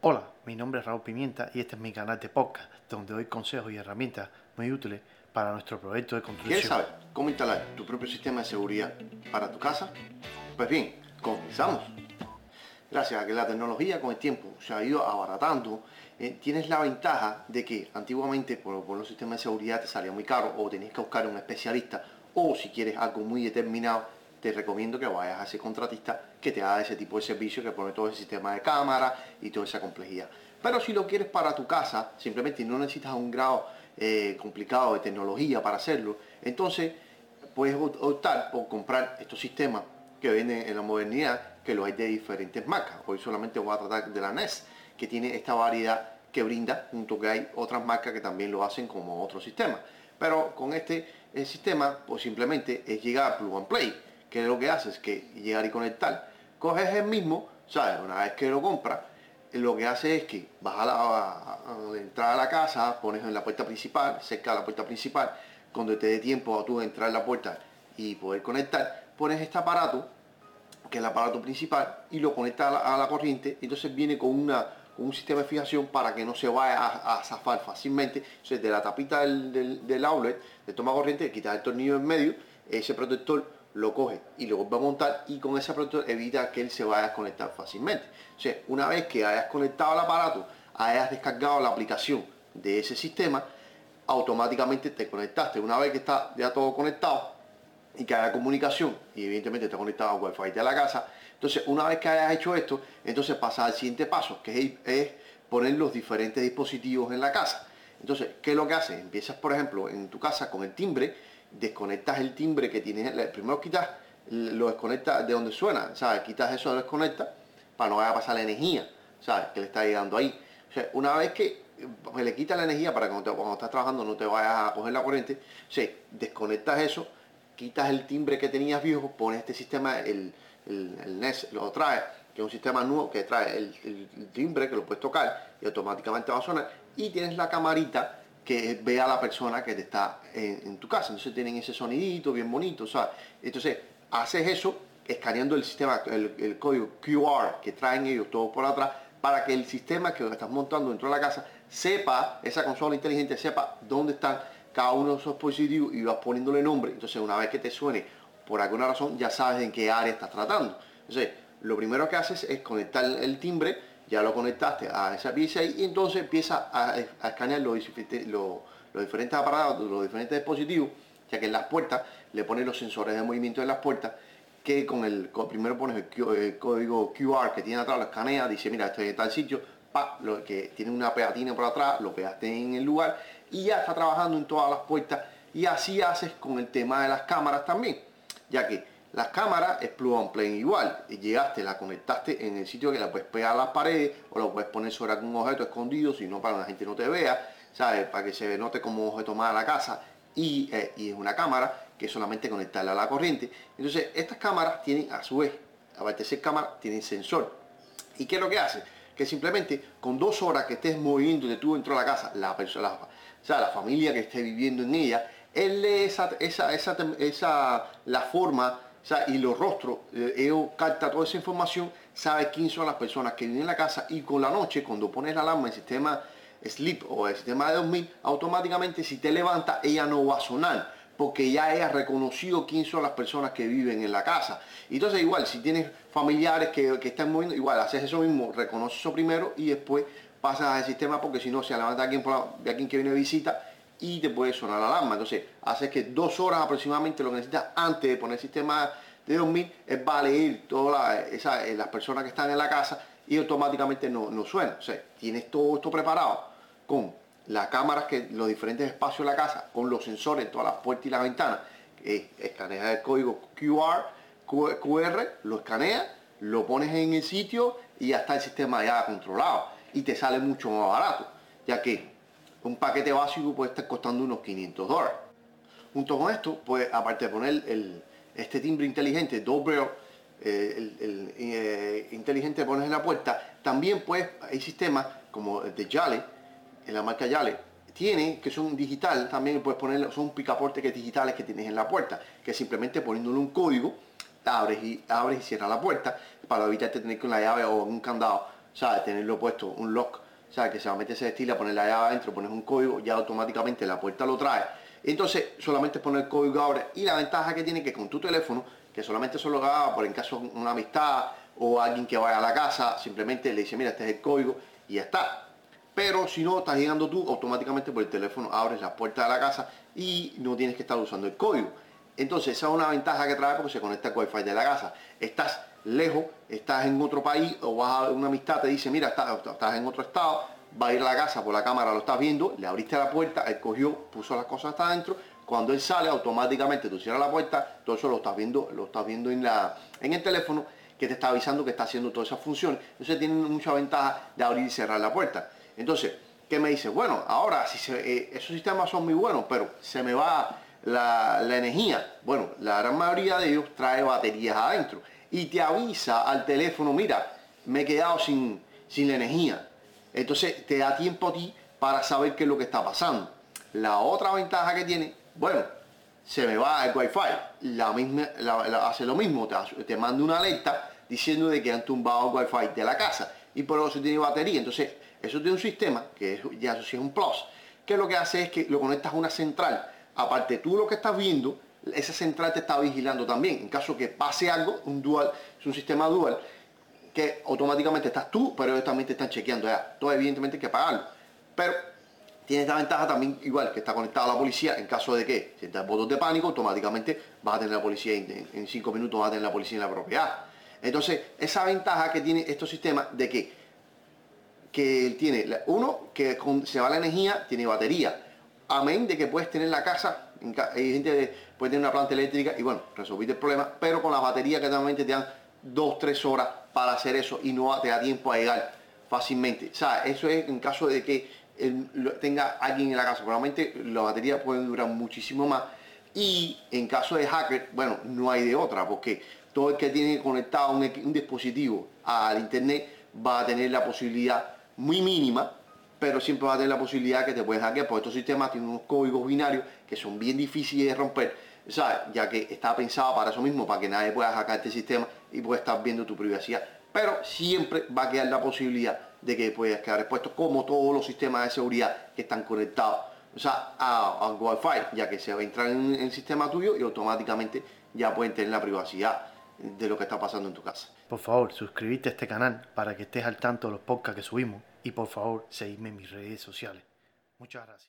Hola, mi nombre es Raúl Pimienta y este es mi canal de podcast, donde doy consejos y herramientas muy útiles para nuestro proyecto de construcción. ¿Quieres saber cómo instalar tu propio sistema de seguridad para tu casa? Pues bien, comenzamos. Gracias a que la tecnología con el tiempo se ha ido abaratando, eh, tienes la ventaja de que antiguamente por, por los sistemas de seguridad te salía muy caro o tenías que buscar un especialista o si quieres algo muy determinado te recomiendo que vayas a ese contratista que te haga ese tipo de servicio, que pone todo el sistema de cámara y toda esa complejidad. Pero si lo quieres para tu casa, simplemente no necesitas un grado eh, complicado de tecnología para hacerlo, entonces puedes optar por comprar estos sistemas que venden en la modernidad, que lo hay de diferentes marcas. Hoy solamente voy a tratar de la NES, que tiene esta variedad que brinda, junto que hay otras marcas que también lo hacen como otro sistema. Pero con este eh, sistema, pues simplemente es llegar a Plug and Play que lo que hace es que llegar y conectar, coges el mismo, ¿sabes? Una vez que lo compras, lo que hace es que vas a la, entrar a la casa, pones en la puerta principal, cerca de la puerta principal, cuando te dé tiempo a tú entrar en la puerta y poder conectar, pones este aparato, que es el aparato principal, y lo conectas a la, corriente, entonces viene con una un sistema de fijación para que no se vaya a, zafar fácilmente. Entonces de la tapita del, del, outlet, de toma corriente, quitas el tornillo en medio, ese protector lo coge y lo vuelve a montar y con ese protector evita que él se vaya a desconectar fácilmente. O sea, una vez que hayas conectado el aparato, hayas descargado la aplicación de ese sistema, automáticamente te conectaste. Una vez que está ya todo conectado y que haya comunicación y evidentemente está conectado al wifi de la casa, entonces una vez que hayas hecho esto, entonces pasa al siguiente paso, que es, poner los diferentes dispositivos en la casa. Entonces, ¿qué es lo que haces? Empiezas, por ejemplo, en tu casa con el timbre, desconectas el timbre que tienes, primero quitas, lo desconectas de donde suena, ¿sabes? Quitas eso, lo desconectas para no vaya a pasar la energía, ¿sabes? Que le está llegando ahí. Una vez que pues, le quitas la energía para que cuando, estás trabajando no te vayas a coger la corriente, o sea, desconectas eso, quitas el timbre que tenías viejo, pones este sistema, el, el, NES lo trae, que es un sistema nuevo que trae el, el, timbre que lo puedes tocar y automáticamente va a sonar, y tienes la camarita que vea la persona que te está en, tu casa. Entonces tienen ese sonidito bien bonito, sea Entonces haces eso escaneando el sistema, el, código QR que traen ellos todos por atrás, para que el sistema que estás montando dentro de la casa sepa, esa consola inteligente sepa dónde están cada uno de esos dispositivos y vas poniéndole nombre. Entonces una vez que te suene por alguna razón ya sabes en qué área estás tratando. Entonces lo primero que haces es conectar el timbre ya lo conectaste a esa pieza y entonces empieza a, escanear los, diferentes aparatos, los diferentes dispositivos, ya que en las puertas le pones los sensores de movimiento de las puertas, que con el primero pones el, código QR que tiene atrás, lo escanea, dice mira esto es tal sitio, pa, lo que tiene una pegatina por atrás, lo pegaste en el lugar y ya está trabajando en todas las puertas y así haces con el tema de las cámaras también, ya que las cámaras es plug and igual. Llegaste, la conectaste en el sitio que la puedes pegar a las paredes o lo puedes poner sobre algún objeto escondido, si no para que la gente no te vea, ¿sabes? Para que se note como objeto más a la casa. Y, eh, y es una cámara que solamente conectarla a la corriente. Entonces, estas cámaras tienen a su vez, aparte de ser cámara, tienen sensor. ¿Y qué es lo que hace? Que simplemente con dos horas que estés moviendo de tú dentro de la casa, la persona, o sea, la familia que esté viviendo en ella, él lee esa, esa, esa, esa la forma y los rostros, eh, capta toda esa información, sabe quién son las personas que viven en la casa y con la noche, cuando pones la alarma en el sistema sleep o el sistema de 2000, automáticamente si te levanta ella no va a sonar porque ya ella ha reconocido quién son las personas que viven en la casa. Entonces igual, si tienes familiares que, están moviendo, igual haces eso mismo, reconoces eso primero y después pasas al sistema porque si no se levanta alguien, por de alguien que viene de visita y te puede sonar la alarma. Entonces, hace que dos horas aproximadamente lo que necesitas antes de poner el sistema de dormir es va a todas eh, las personas que están en la casa y automáticamente no, no suena. O sea, tienes todo esto preparado con las cámaras que los diferentes espacios de la casa, con los sensores en todas las puertas y las ventanas, eh, escanea el código QR, QR, lo escanea, lo pones en el sitio y ya está el sistema ya controlado y te sale mucho más barato, ya que un paquete básico puede estar costando unos 500 dólares. Junto con esto, pues aparte de poner el, este timbre inteligente, doble eh, el, eh, inteligente pones en la puerta, también pues hay sistemas como el de Yale, en la marca Yale, tiene que son digital, también puedes poner, son picaportes que digitales que tienes en la puerta, que simplemente poniéndole un código, abres y abres y cierras la puerta para evitarte tener con la llave o un candado ¿sabes? Tenerlo puesto, un lock, ¿sabes? Que se va a meter ese estilo, poner la llave adentro, pones un código, ya automáticamente la puerta lo trae. Entonces, solamente poner el código ahora. Y la ventaja que tiene que con tu teléfono, que solamente solo lo por en caso de una amistad o alguien que vaya a la casa, simplemente le dice, mira, este es el código y ya está. Pero si no estás llegando tú, automáticamente por el teléfono abres la puerta de la casa y no tienes que estar usando el código. Entonces esa es una ventaja que trae porque se conecta al wifi de la casa. Estás lejos, estás en otro país o vas a una amistad, te dice, mira, estás, estás en otro estado, va a ir a la casa por la cámara, lo estás viendo, le abriste la puerta, él cogió, puso las cosas hasta adentro, cuando él sale automáticamente tú cierras la puerta, todo eso lo estás viendo, lo estás viendo en, la, en el teléfono que te está avisando que está haciendo todas esas funciones. Entonces tiene mucha ventaja de abrir y cerrar la puerta. Entonces, ¿qué me dice? Bueno, ahora si eh, esos sistemas son muy buenos, pero se me va la, energía. Bueno, la gran mayoría de ellos trae baterías adentro y te avisa al teléfono, mira, me he quedado sin, sin la energía. Entonces te da tiempo a ti para saber qué es lo que está pasando. La otra ventaja que tiene, bueno, se me va el wifi, la misma, hace lo mismo, te, te manda una alerta diciendo de que han tumbado el wifi de la casa y por eso tiene batería. Entonces, eso tiene un sistema, que es, ya eso sí es un plus, que lo que hace es que lo conectas a una central. Aparte tú lo que estás viendo, esa central te está vigilando también. En caso que pase algo, un dual, es un sistema dual, que automáticamente estás tú, pero ellos también te están chequeando ya. Todo evidentemente hay que pagarlo. Pero tiene esta ventaja también igual que está conectado a la policía en caso de que si estás votos de pánico automáticamente vas a tener la policía en, cinco minutos vas a tener la policía en la propiedad entonces esa ventaja que tiene estos sistemas de que que tiene, uno, que se va la energía, tiene batería. Amén de que puedes tener la casa, hay gente que puede tener una planta eléctrica y bueno, resolviste el problema, pero con la batería que normalmente te dan dos, tres horas para hacer eso y no te da tiempo a llegar fácilmente. O sea, eso es en caso de que tenga alguien en la casa. Probablemente la batería puede durar muchísimo más. Y en caso de hacker, bueno, no hay de otra, porque todo el que tiene conectado un dispositivo al internet va a tener la posibilidad muy mínima, pero siempre va a tener la posibilidad que te puedes hackear, porque estos sistemas tienen unos códigos binarios que son bien difíciles de romper, ¿sabes? ya que está pensado para eso mismo, para que nadie pueda hackear este sistema y pueda estar viendo tu privacidad. Pero siempre va a quedar la posibilidad de que puedas quedar expuesto, como todos los sistemas de seguridad que están conectados o sea, a, Wi-Fi, ya que se va a entrar en el sistema tuyo y automáticamente ya pueden tener la privacidad de lo que está pasando en tu casa. Por favor, suscríbete a este canal para que estés al tanto de los podcasts que subimos y por favor, seguidme en mis redes sociales. Muchas gracias.